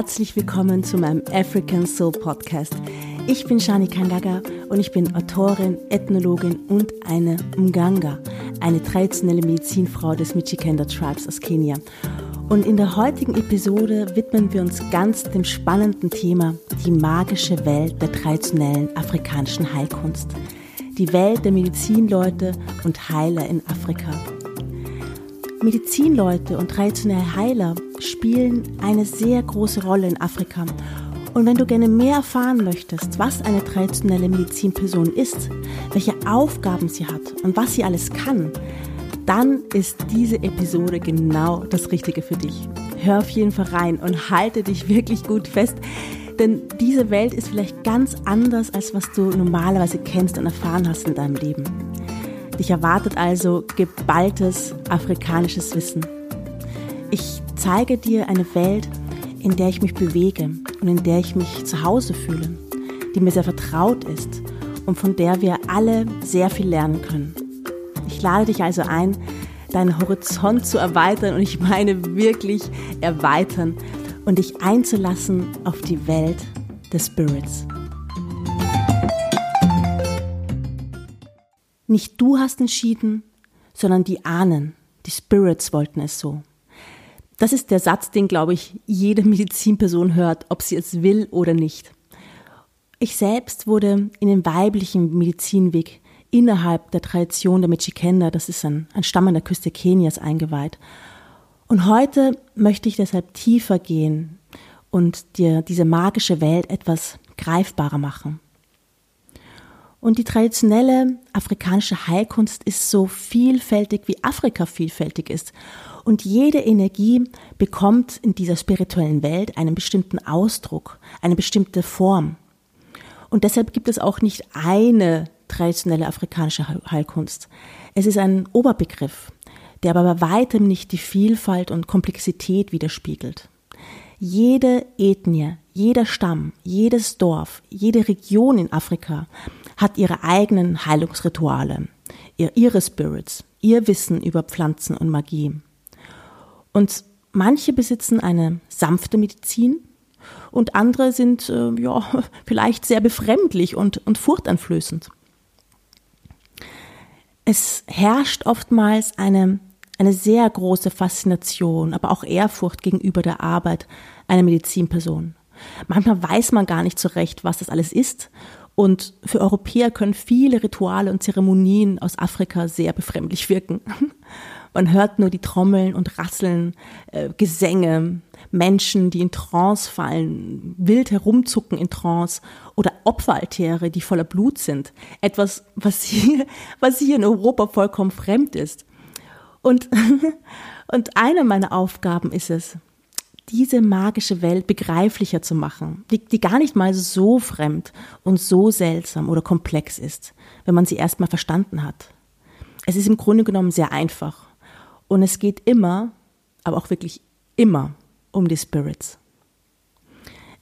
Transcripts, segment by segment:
Herzlich willkommen zu meinem African Soul Podcast. Ich bin Shani Kangaga und ich bin Autorin, Ethnologin und eine Mganga, eine traditionelle Medizinfrau des Michikenda Tribes aus Kenia. Und in der heutigen Episode widmen wir uns ganz dem spannenden Thema die magische Welt der traditionellen afrikanischen Heilkunst. Die Welt der Medizinleute und Heiler in Afrika. Medizinleute und traditionelle Heiler spielen eine sehr große Rolle in Afrika. Und wenn du gerne mehr erfahren möchtest, was eine traditionelle Medizinperson ist, welche Aufgaben sie hat und was sie alles kann, dann ist diese Episode genau das Richtige für dich. Hör auf jeden Fall rein und halte dich wirklich gut fest, denn diese Welt ist vielleicht ganz anders, als was du normalerweise kennst und erfahren hast in deinem Leben. Dich erwartet also geballtes afrikanisches Wissen. Ich zeige dir eine Welt, in der ich mich bewege und in der ich mich zu Hause fühle, die mir sehr vertraut ist und von der wir alle sehr viel lernen können. Ich lade dich also ein, deinen Horizont zu erweitern und ich meine wirklich erweitern und dich einzulassen auf die Welt des Spirits. Nicht du hast entschieden, sondern die Ahnen, die Spirits wollten es so. Das ist der Satz, den, glaube ich, jede Medizinperson hört, ob sie es will oder nicht. Ich selbst wurde in den weiblichen Medizinweg innerhalb der Tradition der Michikenda, das ist ein, ein Stamm an der Küste Kenias, eingeweiht. Und heute möchte ich deshalb tiefer gehen und dir diese magische Welt etwas greifbarer machen. Und die traditionelle afrikanische Heilkunst ist so vielfältig, wie Afrika vielfältig ist. Und jede Energie bekommt in dieser spirituellen Welt einen bestimmten Ausdruck, eine bestimmte Form. Und deshalb gibt es auch nicht eine traditionelle afrikanische Heilkunst. Es ist ein Oberbegriff, der aber bei weitem nicht die Vielfalt und Komplexität widerspiegelt. Jede Ethnie, jeder Stamm, jedes Dorf, jede Region in Afrika hat ihre eigenen Heilungsrituale, ihre Spirits, ihr Wissen über Pflanzen und Magie. Und manche besitzen eine sanfte Medizin und andere sind äh, ja vielleicht sehr befremdlich und, und furchteinflößend. Es herrscht oftmals eine, eine sehr große Faszination, aber auch Ehrfurcht gegenüber der Arbeit einer Medizinperson. Manchmal weiß man gar nicht so recht, was das alles ist und für Europäer können viele Rituale und Zeremonien aus Afrika sehr befremdlich wirken. Man hört nur die Trommeln und Rasseln, äh, Gesänge, Menschen, die in Trance fallen, wild herumzucken in Trance oder Opferaltäre, die voller Blut sind. Etwas, was hier, was hier in Europa vollkommen fremd ist. Und, und eine meiner Aufgaben ist es, diese magische Welt begreiflicher zu machen, die, die gar nicht mal so fremd und so seltsam oder komplex ist, wenn man sie erstmal verstanden hat. Es ist im Grunde genommen sehr einfach und es geht immer, aber auch wirklich immer um die Spirits.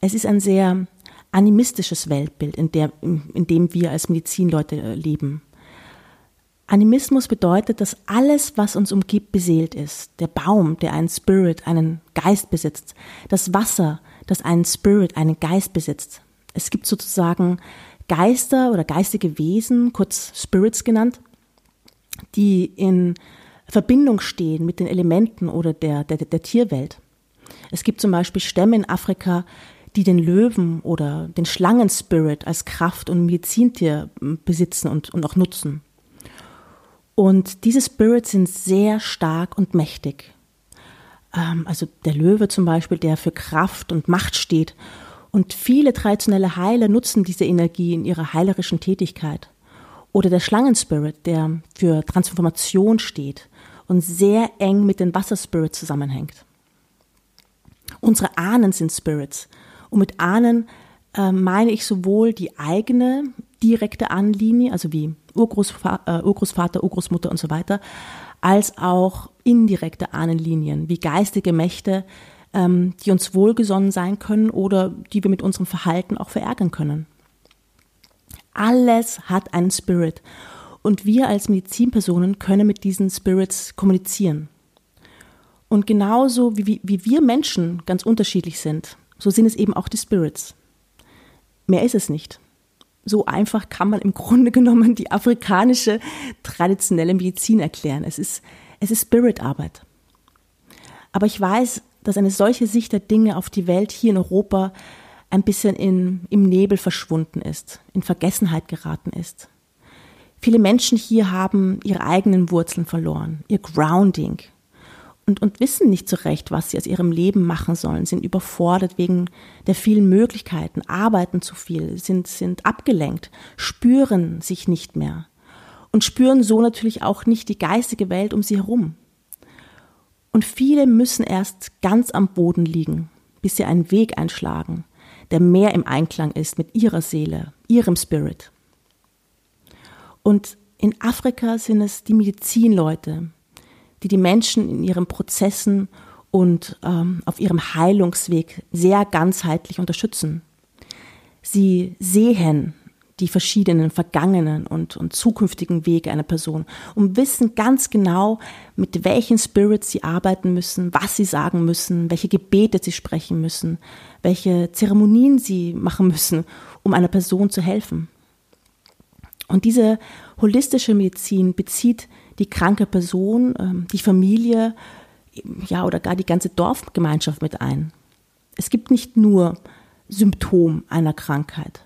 Es ist ein sehr animistisches Weltbild, in, der, in dem wir als Medizinleute leben. Animismus bedeutet, dass alles, was uns umgibt, beseelt ist. Der Baum, der einen Spirit, einen Geist besitzt. Das Wasser, das einen Spirit, einen Geist besitzt. Es gibt sozusagen Geister oder geistige Wesen, kurz Spirits genannt, die in Verbindung stehen mit den Elementen oder der, der, der Tierwelt. Es gibt zum Beispiel Stämme in Afrika, die den Löwen oder den Schlangenspirit als Kraft- und Medizintier besitzen und, und auch nutzen. Und diese Spirits sind sehr stark und mächtig. Ähm, also der Löwe zum Beispiel, der für Kraft und Macht steht. Und viele traditionelle Heiler nutzen diese Energie in ihrer heilerischen Tätigkeit. Oder der Schlangenspirit, der für Transformation steht und sehr eng mit den Wasserspirits zusammenhängt. Unsere Ahnen sind Spirits. Und mit Ahnen äh, meine ich sowohl die eigene direkte Ahnenlinie, also wie Urgroßvater, äh, Urgroßvater, Urgroßmutter und so weiter, als auch indirekte Ahnenlinien, wie geistige Mächte, ähm, die uns wohlgesonnen sein können oder die wir mit unserem Verhalten auch verärgern können. Alles hat einen Spirit und wir als Medizinpersonen können mit diesen Spirits kommunizieren. Und genauso wie, wie wir Menschen ganz unterschiedlich sind, so sind es eben auch die Spirits. Mehr ist es nicht. So einfach kann man im Grunde genommen die afrikanische traditionelle Medizin erklären. Es ist, es ist Spiritarbeit. Aber ich weiß, dass eine solche Sicht der Dinge auf die Welt hier in Europa ein bisschen in, im Nebel verschwunden ist, in Vergessenheit geraten ist. Viele Menschen hier haben ihre eigenen Wurzeln verloren, ihr Grounding und, und wissen nicht so recht, was sie aus ihrem Leben machen sollen, sind überfordert wegen der vielen Möglichkeiten, arbeiten zu viel, sind, sind abgelenkt, spüren sich nicht mehr und spüren so natürlich auch nicht die geistige Welt um sie herum. Und viele müssen erst ganz am Boden liegen, bis sie einen Weg einschlagen, der mehr im Einklang ist mit ihrer Seele, ihrem Spirit. Und in Afrika sind es die Medizinleute, die die Menschen in ihren Prozessen und ähm, auf ihrem Heilungsweg sehr ganzheitlich unterstützen. Sie sehen die verschiedenen vergangenen und, und zukünftigen Wege einer Person und wissen ganz genau, mit welchen Spirits sie arbeiten müssen, was sie sagen müssen, welche Gebete sie sprechen müssen, welche Zeremonien sie machen müssen, um einer Person zu helfen. Und diese holistische Medizin bezieht die kranke Person, ähm, die Familie, ja, oder gar die ganze Dorfgemeinschaft mit ein. Es gibt nicht nur Symptom einer Krankheit,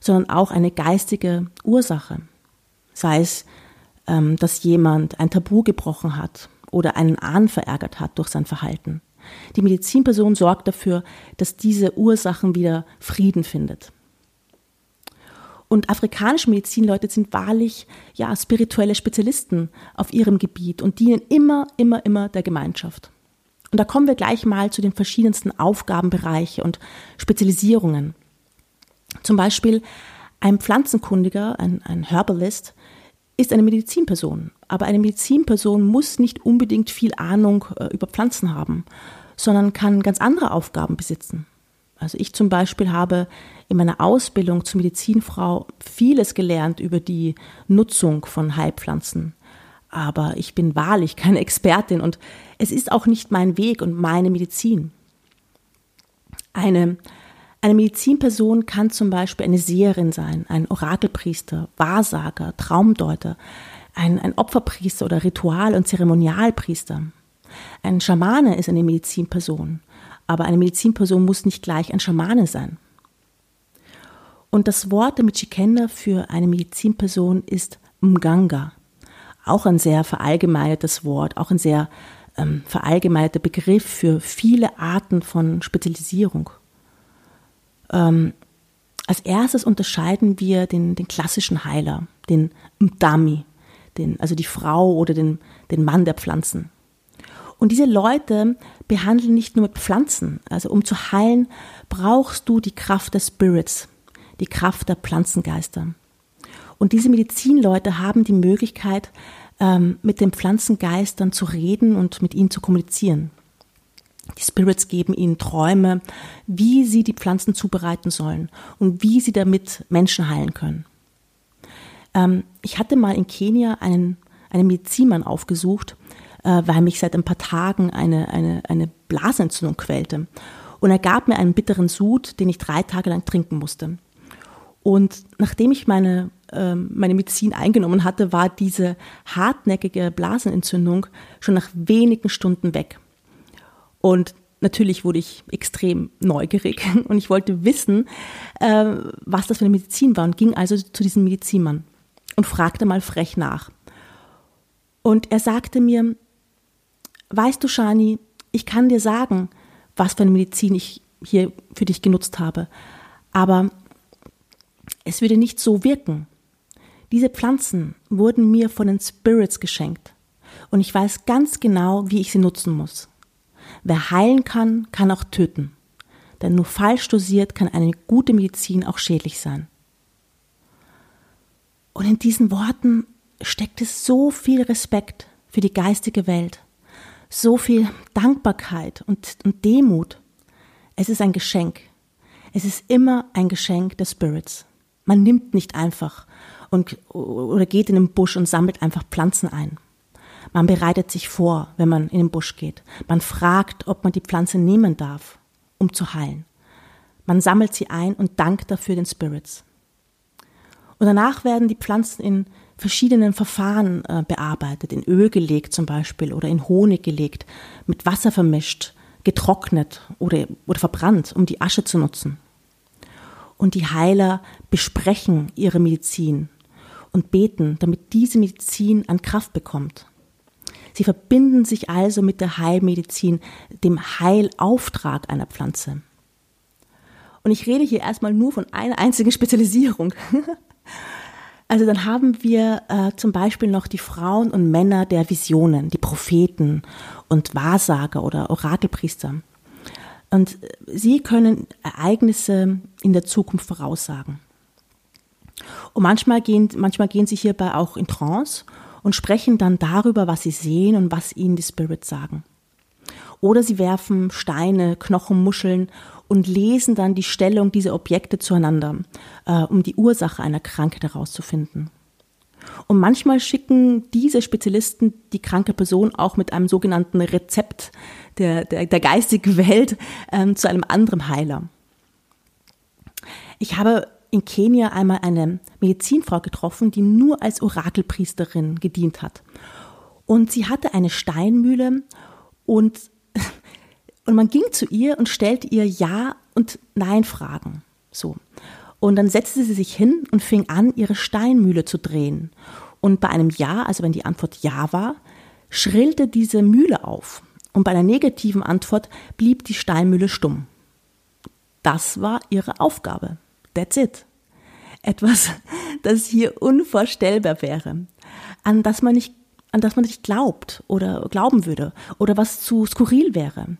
sondern auch eine geistige Ursache. Sei es, ähm, dass jemand ein Tabu gebrochen hat oder einen Ahn verärgert hat durch sein Verhalten. Die Medizinperson sorgt dafür, dass diese Ursachen wieder Frieden findet. Und afrikanische Medizinleute sind wahrlich ja spirituelle Spezialisten auf ihrem Gebiet und dienen immer, immer, immer der Gemeinschaft. Und da kommen wir gleich mal zu den verschiedensten Aufgabenbereiche und Spezialisierungen. Zum Beispiel ein Pflanzenkundiger, ein, ein Herbalist, ist eine Medizinperson. Aber eine Medizinperson muss nicht unbedingt viel Ahnung äh, über Pflanzen haben, sondern kann ganz andere Aufgaben besitzen. Also ich zum Beispiel habe in meiner Ausbildung zur Medizinfrau vieles gelernt über die Nutzung von Heilpflanzen. Aber ich bin wahrlich keine Expertin und es ist auch nicht mein Weg und meine Medizin. Eine, eine Medizinperson kann zum Beispiel eine Seherin sein, ein Orakelpriester, Wahrsager, Traumdeuter, ein, ein Opferpriester oder Ritual- und Zeremonialpriester. Ein Schamane ist eine Medizinperson aber eine Medizinperson muss nicht gleich ein Schamane sein. Und das Wort der Michikenda für eine Medizinperson ist Mganga. Auch ein sehr verallgemeinertes Wort, auch ein sehr ähm, verallgemeinerter Begriff für viele Arten von Spezialisierung. Ähm, als erstes unterscheiden wir den, den klassischen Heiler, den Mdami, den, also die Frau oder den, den Mann der Pflanzen. Und diese Leute behandeln nicht nur mit Pflanzen. Also um zu heilen, brauchst du die Kraft des Spirits, die Kraft der Pflanzengeister. Und diese Medizinleute haben die Möglichkeit, ähm, mit den Pflanzengeistern zu reden und mit ihnen zu kommunizieren. Die Spirits geben ihnen Träume, wie sie die Pflanzen zubereiten sollen und wie sie damit Menschen heilen können. Ähm, ich hatte mal in Kenia einen, einen Medizinmann aufgesucht, äh, weil mich seit ein paar Tagen eine, eine, eine Blasenentzündung quälte. Und er gab mir einen bitteren Sud, den ich drei Tage lang trinken musste. Und nachdem ich meine, äh, meine Medizin eingenommen hatte, war diese hartnäckige Blasenentzündung schon nach wenigen Stunden weg. Und natürlich wurde ich extrem neugierig und ich wollte wissen, äh, was das für eine Medizin war und ging also zu diesem Medizinmann und fragte mal frech nach. Und er sagte mir, weißt du, Shani, ich kann dir sagen, was für eine Medizin ich hier für dich genutzt habe, aber es würde nicht so wirken. Diese Pflanzen wurden mir von den Spirits geschenkt und ich weiß ganz genau, wie ich sie nutzen muss. Wer heilen kann, kann auch töten. Denn nur falsch dosiert kann eine gute Medizin auch schädlich sein. Und in diesen Worten steckt es so viel Respekt für die geistige Welt so viel Dankbarkeit und, und Demut. Es ist ein Geschenk. Es ist immer ein Geschenk des Spirits. Man nimmt nicht einfach und, oder geht in den Busch und sammelt einfach Pflanzen ein. Man bereitet sich vor, wenn man in den Busch geht. Man fragt, ob man die Pflanze nehmen darf, um zu heilen. Man sammelt sie ein und dankt dafür den Spirits. Und danach werden die Pflanzen in verschiedenen Verfahren äh, bearbeitet, in Öl gelegt zum Beispiel oder in Honig gelegt, mit Wasser vermischt, getrocknet oder, oder verbrannt, um die Asche zu nutzen. Und die Heiler besprechen ihre Medizin und beten, damit diese Medizin an Kraft bekommt. Sie verbinden sich also mit der Heilmedizin, dem Heilauftrag einer Pflanze. Und ich rede hier erstmal nur von einer einzigen Spezialisierung. Also dann haben wir äh, zum Beispiel noch die Frauen und Männer der Visionen, die Propheten und Wahrsager oder Orakelpriester. Und sie können Ereignisse in der Zukunft voraussagen. Und manchmal gehen, manchmal gehen sie hierbei auch in Trance und sprechen dann darüber, was sie sehen und was ihnen die Spirits sagen. Oder sie werfen Steine, Knochen, Muscheln und lesen dann die Stellung dieser Objekte zueinander, äh, um die Ursache einer Krankheit herauszufinden. Und manchmal schicken diese Spezialisten die kranke Person auch mit einem sogenannten Rezept der, der, der geistigen Welt ähm, zu einem anderen Heiler. Ich habe in Kenia einmal eine Medizinfrau getroffen, die nur als Orakelpriesterin gedient hat. Und sie hatte eine Steinmühle und und man ging zu ihr und stellte ihr Ja und Nein Fragen. So. Und dann setzte sie sich hin und fing an, ihre Steinmühle zu drehen. Und bei einem Ja, also wenn die Antwort Ja war, schrillte diese Mühle auf. Und bei einer negativen Antwort blieb die Steinmühle stumm. Das war ihre Aufgabe. That's it. Etwas, das hier unvorstellbar wäre, an das man nicht, an das man nicht glaubt oder glauben würde oder was zu skurril wäre.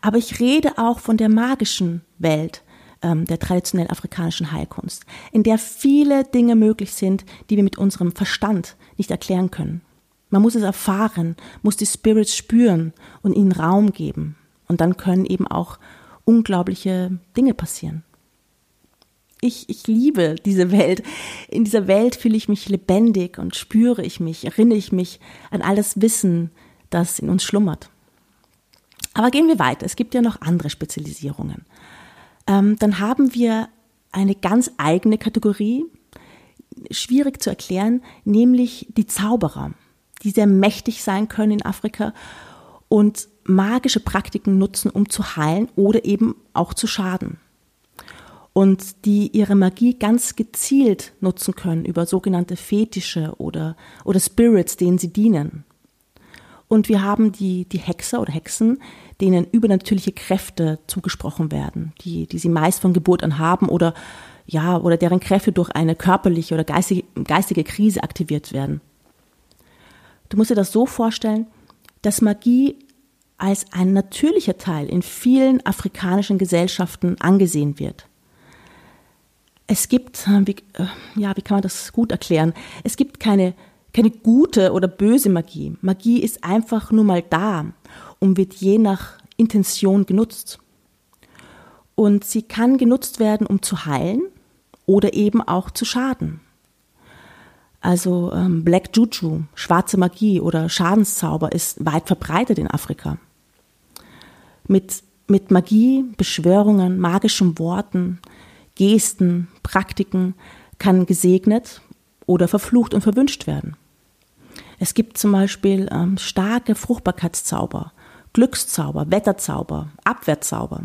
Aber ich rede auch von der magischen Welt ähm, der traditionell afrikanischen Heilkunst, in der viele Dinge möglich sind, die wir mit unserem Verstand nicht erklären können. Man muss es erfahren, muss die Spirits spüren und ihnen Raum geben. Und dann können eben auch unglaubliche Dinge passieren. Ich, ich liebe diese Welt. In dieser Welt fühle ich mich lebendig und spüre ich mich, erinnere ich mich an all das Wissen, das in uns schlummert. Aber gehen wir weiter. Es gibt ja noch andere Spezialisierungen. Ähm, dann haben wir eine ganz eigene Kategorie, schwierig zu erklären, nämlich die Zauberer, die sehr mächtig sein können in Afrika und magische Praktiken nutzen, um zu heilen oder eben auch zu schaden. Und die ihre Magie ganz gezielt nutzen können über sogenannte Fetische oder, oder Spirits, denen sie dienen. Und wir haben die, die Hexer oder Hexen, denen übernatürliche Kräfte zugesprochen werden, die, die sie meist von Geburt an haben oder, ja, oder deren Kräfte durch eine körperliche oder geistige, geistige Krise aktiviert werden. Du musst dir das so vorstellen, dass Magie als ein natürlicher Teil in vielen afrikanischen Gesellschaften angesehen wird. Es gibt, wie, äh, ja, wie kann man das gut erklären? Es gibt keine keine gute oder böse Magie. Magie ist einfach nur mal da und wird je nach Intention genutzt. Und sie kann genutzt werden, um zu heilen oder eben auch zu schaden. Also ähm, Black Juju, schwarze Magie oder Schadenszauber ist weit verbreitet in Afrika. Mit, mit Magie, Beschwörungen, magischen Worten, Gesten, Praktiken kann gesegnet oder verflucht und verwünscht werden. Es gibt zum Beispiel ähm, starke Fruchtbarkeitszauber, Glückszauber, Wetterzauber, Abwehrzauber.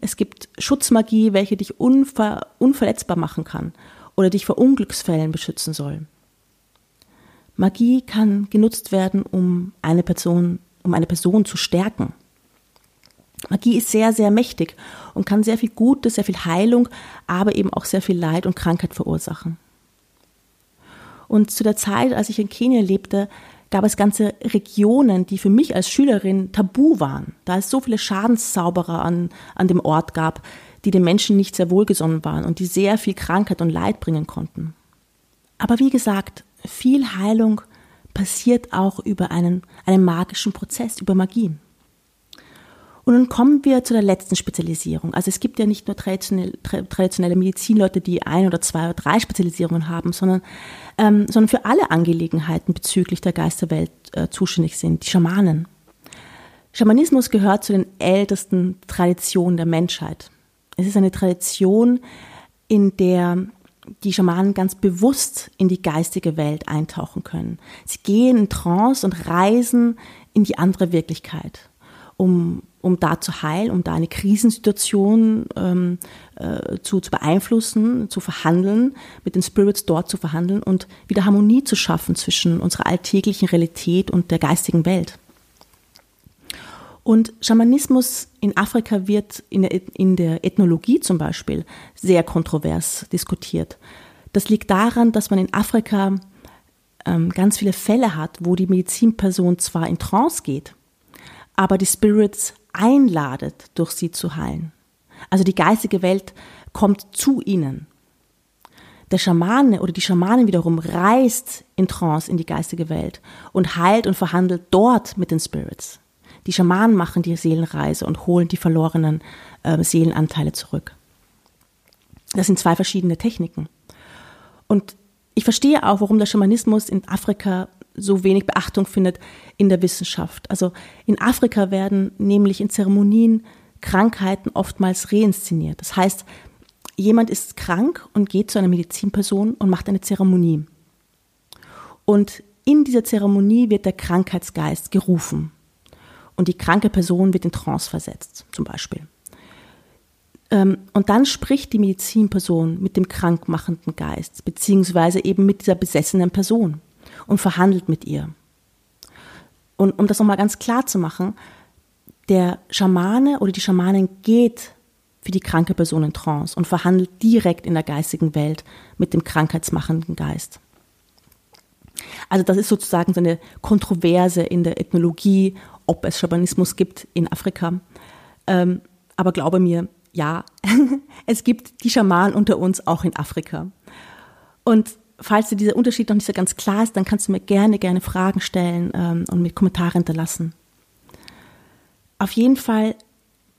Es gibt Schutzmagie, welche dich unver unverletzbar machen kann oder dich vor Unglücksfällen beschützen soll. Magie kann genutzt werden, um eine Person, um eine Person zu stärken. Magie ist sehr, sehr mächtig und kann sehr viel Gutes, sehr viel Heilung, aber eben auch sehr viel Leid und Krankheit verursachen. Und zu der Zeit, als ich in Kenia lebte, gab es ganze Regionen, die für mich als Schülerin tabu waren, da es so viele Schadenszauberer an, an dem Ort gab, die den Menschen nicht sehr wohlgesonnen waren und die sehr viel Krankheit und Leid bringen konnten. Aber wie gesagt, viel Heilung passiert auch über einen, einen magischen Prozess, über Magie. Und dann kommen wir zu der letzten Spezialisierung. Also es gibt ja nicht nur traditionelle, traditionelle Medizinleute, die ein oder zwei oder drei Spezialisierungen haben, sondern, ähm, sondern für alle Angelegenheiten bezüglich der Geisterwelt äh, zuständig sind, die Schamanen. Schamanismus gehört zu den ältesten Traditionen der Menschheit. Es ist eine Tradition, in der die Schamanen ganz bewusst in die geistige Welt eintauchen können. Sie gehen in Trance und reisen in die andere Wirklichkeit, um, um da zu heilen, um da eine Krisensituation ähm, äh, zu, zu beeinflussen, zu verhandeln, mit den Spirits dort zu verhandeln und wieder Harmonie zu schaffen zwischen unserer alltäglichen Realität und der geistigen Welt. Und Schamanismus in Afrika wird in der, in der Ethnologie zum Beispiel sehr kontrovers diskutiert. Das liegt daran, dass man in Afrika ähm, ganz viele Fälle hat, wo die Medizinperson zwar in Trance geht, aber die Spirits einladet, durch sie zu heilen. Also die geistige Welt kommt zu ihnen. Der Schamane oder die Schamanin wiederum reist in Trance in die geistige Welt und heilt und verhandelt dort mit den Spirits. Die Schamanen machen die Seelenreise und holen die verlorenen äh, Seelenanteile zurück. Das sind zwei verschiedene Techniken. Und ich verstehe auch, warum der Schamanismus in Afrika so wenig Beachtung findet in der Wissenschaft. Also in Afrika werden nämlich in Zeremonien Krankheiten oftmals reinszeniert. Das heißt, jemand ist krank und geht zu einer Medizinperson und macht eine Zeremonie. Und in dieser Zeremonie wird der Krankheitsgeist gerufen und die kranke Person wird in Trance versetzt, zum Beispiel. Ähm, und dann spricht die Medizinperson mit dem krankmachenden Geist, beziehungsweise eben mit dieser besessenen Person und verhandelt mit ihr. Und um das nochmal ganz klar zu machen, der Schamane oder die Schamanin geht für die kranke Person in Trance und verhandelt direkt in der geistigen Welt mit dem krankheitsmachenden Geist. Also das ist sozusagen so eine Kontroverse in der Ethnologie ob es Schamanismus gibt in Afrika. Ähm, aber glaube mir, ja, es gibt die Schamanen unter uns auch in Afrika. Und falls dir dieser Unterschied noch nicht so ganz klar ist, dann kannst du mir gerne, gerne Fragen stellen ähm, und mit Kommentaren hinterlassen. Auf jeden Fall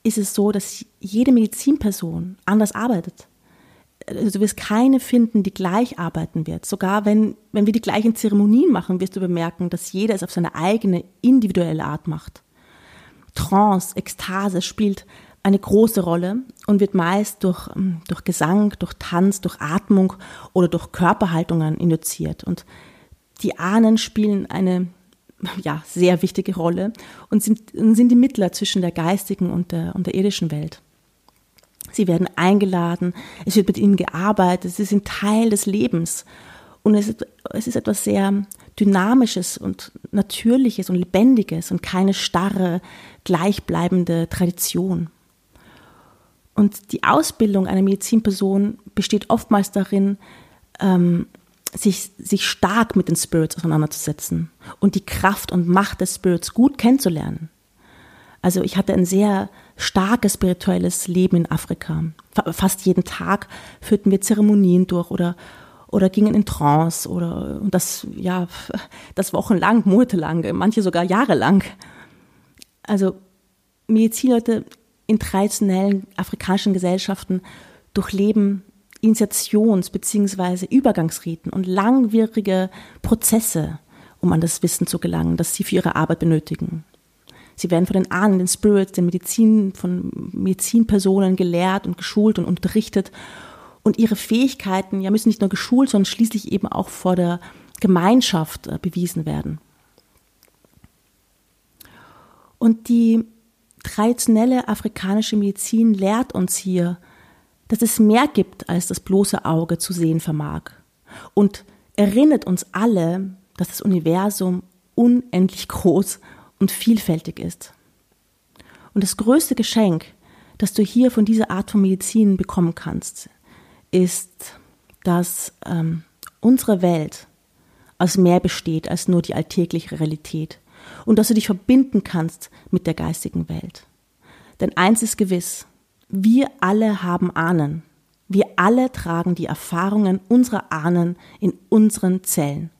ist es so, dass jede Medizinperson anders arbeitet. Also du wirst keine finden, die gleich arbeiten wird. Sogar wenn, wenn wir die gleichen Zeremonien machen, wirst du bemerken, dass jeder es auf seine eigene individuelle Art macht. Trance, Ekstase spielt eine große Rolle und wird meist durch, ähm, durch Gesang, durch Tanz, durch Atmung oder durch Körperhaltungen induziert. Und die Ahnen spielen eine ja, sehr wichtige Rolle und sind, sind die Mittler zwischen der geistigen und der, und der irdischen Welt. Sie werden eingeladen, es wird mit ihnen gearbeitet, sie sind Teil des Lebens. Und es ist, es ist etwas sehr Dynamisches und Natürliches und Lebendiges und keine starre, gleichbleibende Tradition. Und die Ausbildung einer Medizinperson besteht oftmals darin, ähm, sich, sich stark mit den Spirits auseinanderzusetzen und die Kraft und Macht des Spirits gut kennenzulernen. Also ich hatte ein sehr starkes spirituelles Leben in Afrika. Fast jeden Tag führten wir Zeremonien durch oder oder gingen in Trance oder und das ja das wochenlang, monatelang, manche sogar jahrelang. Also Medizinleute in traditionellen afrikanischen Gesellschaften durchleben Initiations- bzw. Übergangsriten und langwierige Prozesse, um an das Wissen zu gelangen, das sie für ihre Arbeit benötigen. Sie werden von den Ahnen, den Spirits, den Medizin, von Medizinpersonen gelehrt und geschult und unterrichtet. Und ihre Fähigkeiten ja, müssen nicht nur geschult, sondern schließlich eben auch vor der Gemeinschaft äh, bewiesen werden. Und die traditionelle afrikanische Medizin lehrt uns hier, dass es mehr gibt, als das bloße Auge zu sehen vermag. Und erinnert uns alle, dass das Universum unendlich groß und vielfältig ist. Und das größte Geschenk, das du hier von dieser Art von Medizin bekommen kannst, ist, dass ähm, unsere Welt aus mehr besteht als nur die alltägliche Realität und dass du dich verbinden kannst mit der geistigen Welt. Denn eins ist gewiss, wir alle haben Ahnen. Wir alle tragen die Erfahrungen unserer Ahnen in unseren Zellen.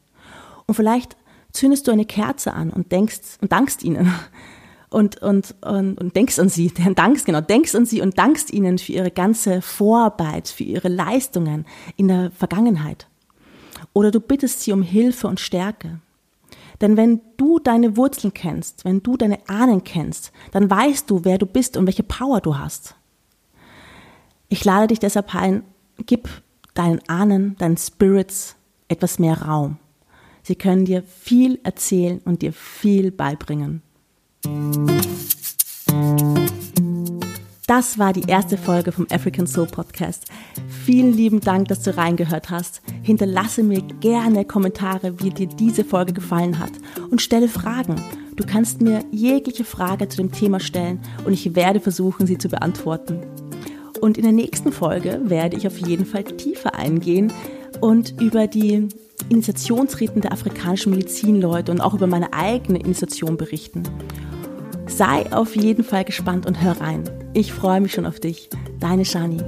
Und vielleicht zündest du eine Kerze an und denkst und dankst ihnen und, und, und, und denkst an sie, dankst, genau, denkst an sie und dankst ihnen für ihre ganze Vorarbeit, für ihre Leistungen in der Vergangenheit. Oder du bittest sie um Hilfe und Stärke. Denn wenn du deine Wurzeln kennst, wenn du deine Ahnen kennst, dann weißt du, wer du bist und welche Power du hast. Ich lade dich deshalb ein, gib deinen Ahnen, deinen Spirits etwas mehr Raum. Sie können dir viel erzählen und dir viel beibringen. Das war die erste Folge vom African Soul Podcast. Vielen lieben Dank, dass du reingehört hast. Hinterlasse mir gerne Kommentare, wie dir diese Folge gefallen hat und stelle Fragen. Du kannst mir jegliche Frage zu dem Thema stellen und ich werde versuchen, sie zu beantworten. Und in der nächsten Folge werde ich auf jeden Fall tiefer eingehen und über die Initiationsriten der afrikanischen Medizinleute und auch über meine eigene Initiation berichten. Sei auf jeden Fall gespannt und hör rein. Ich freue mich schon auf dich. Deine Shani.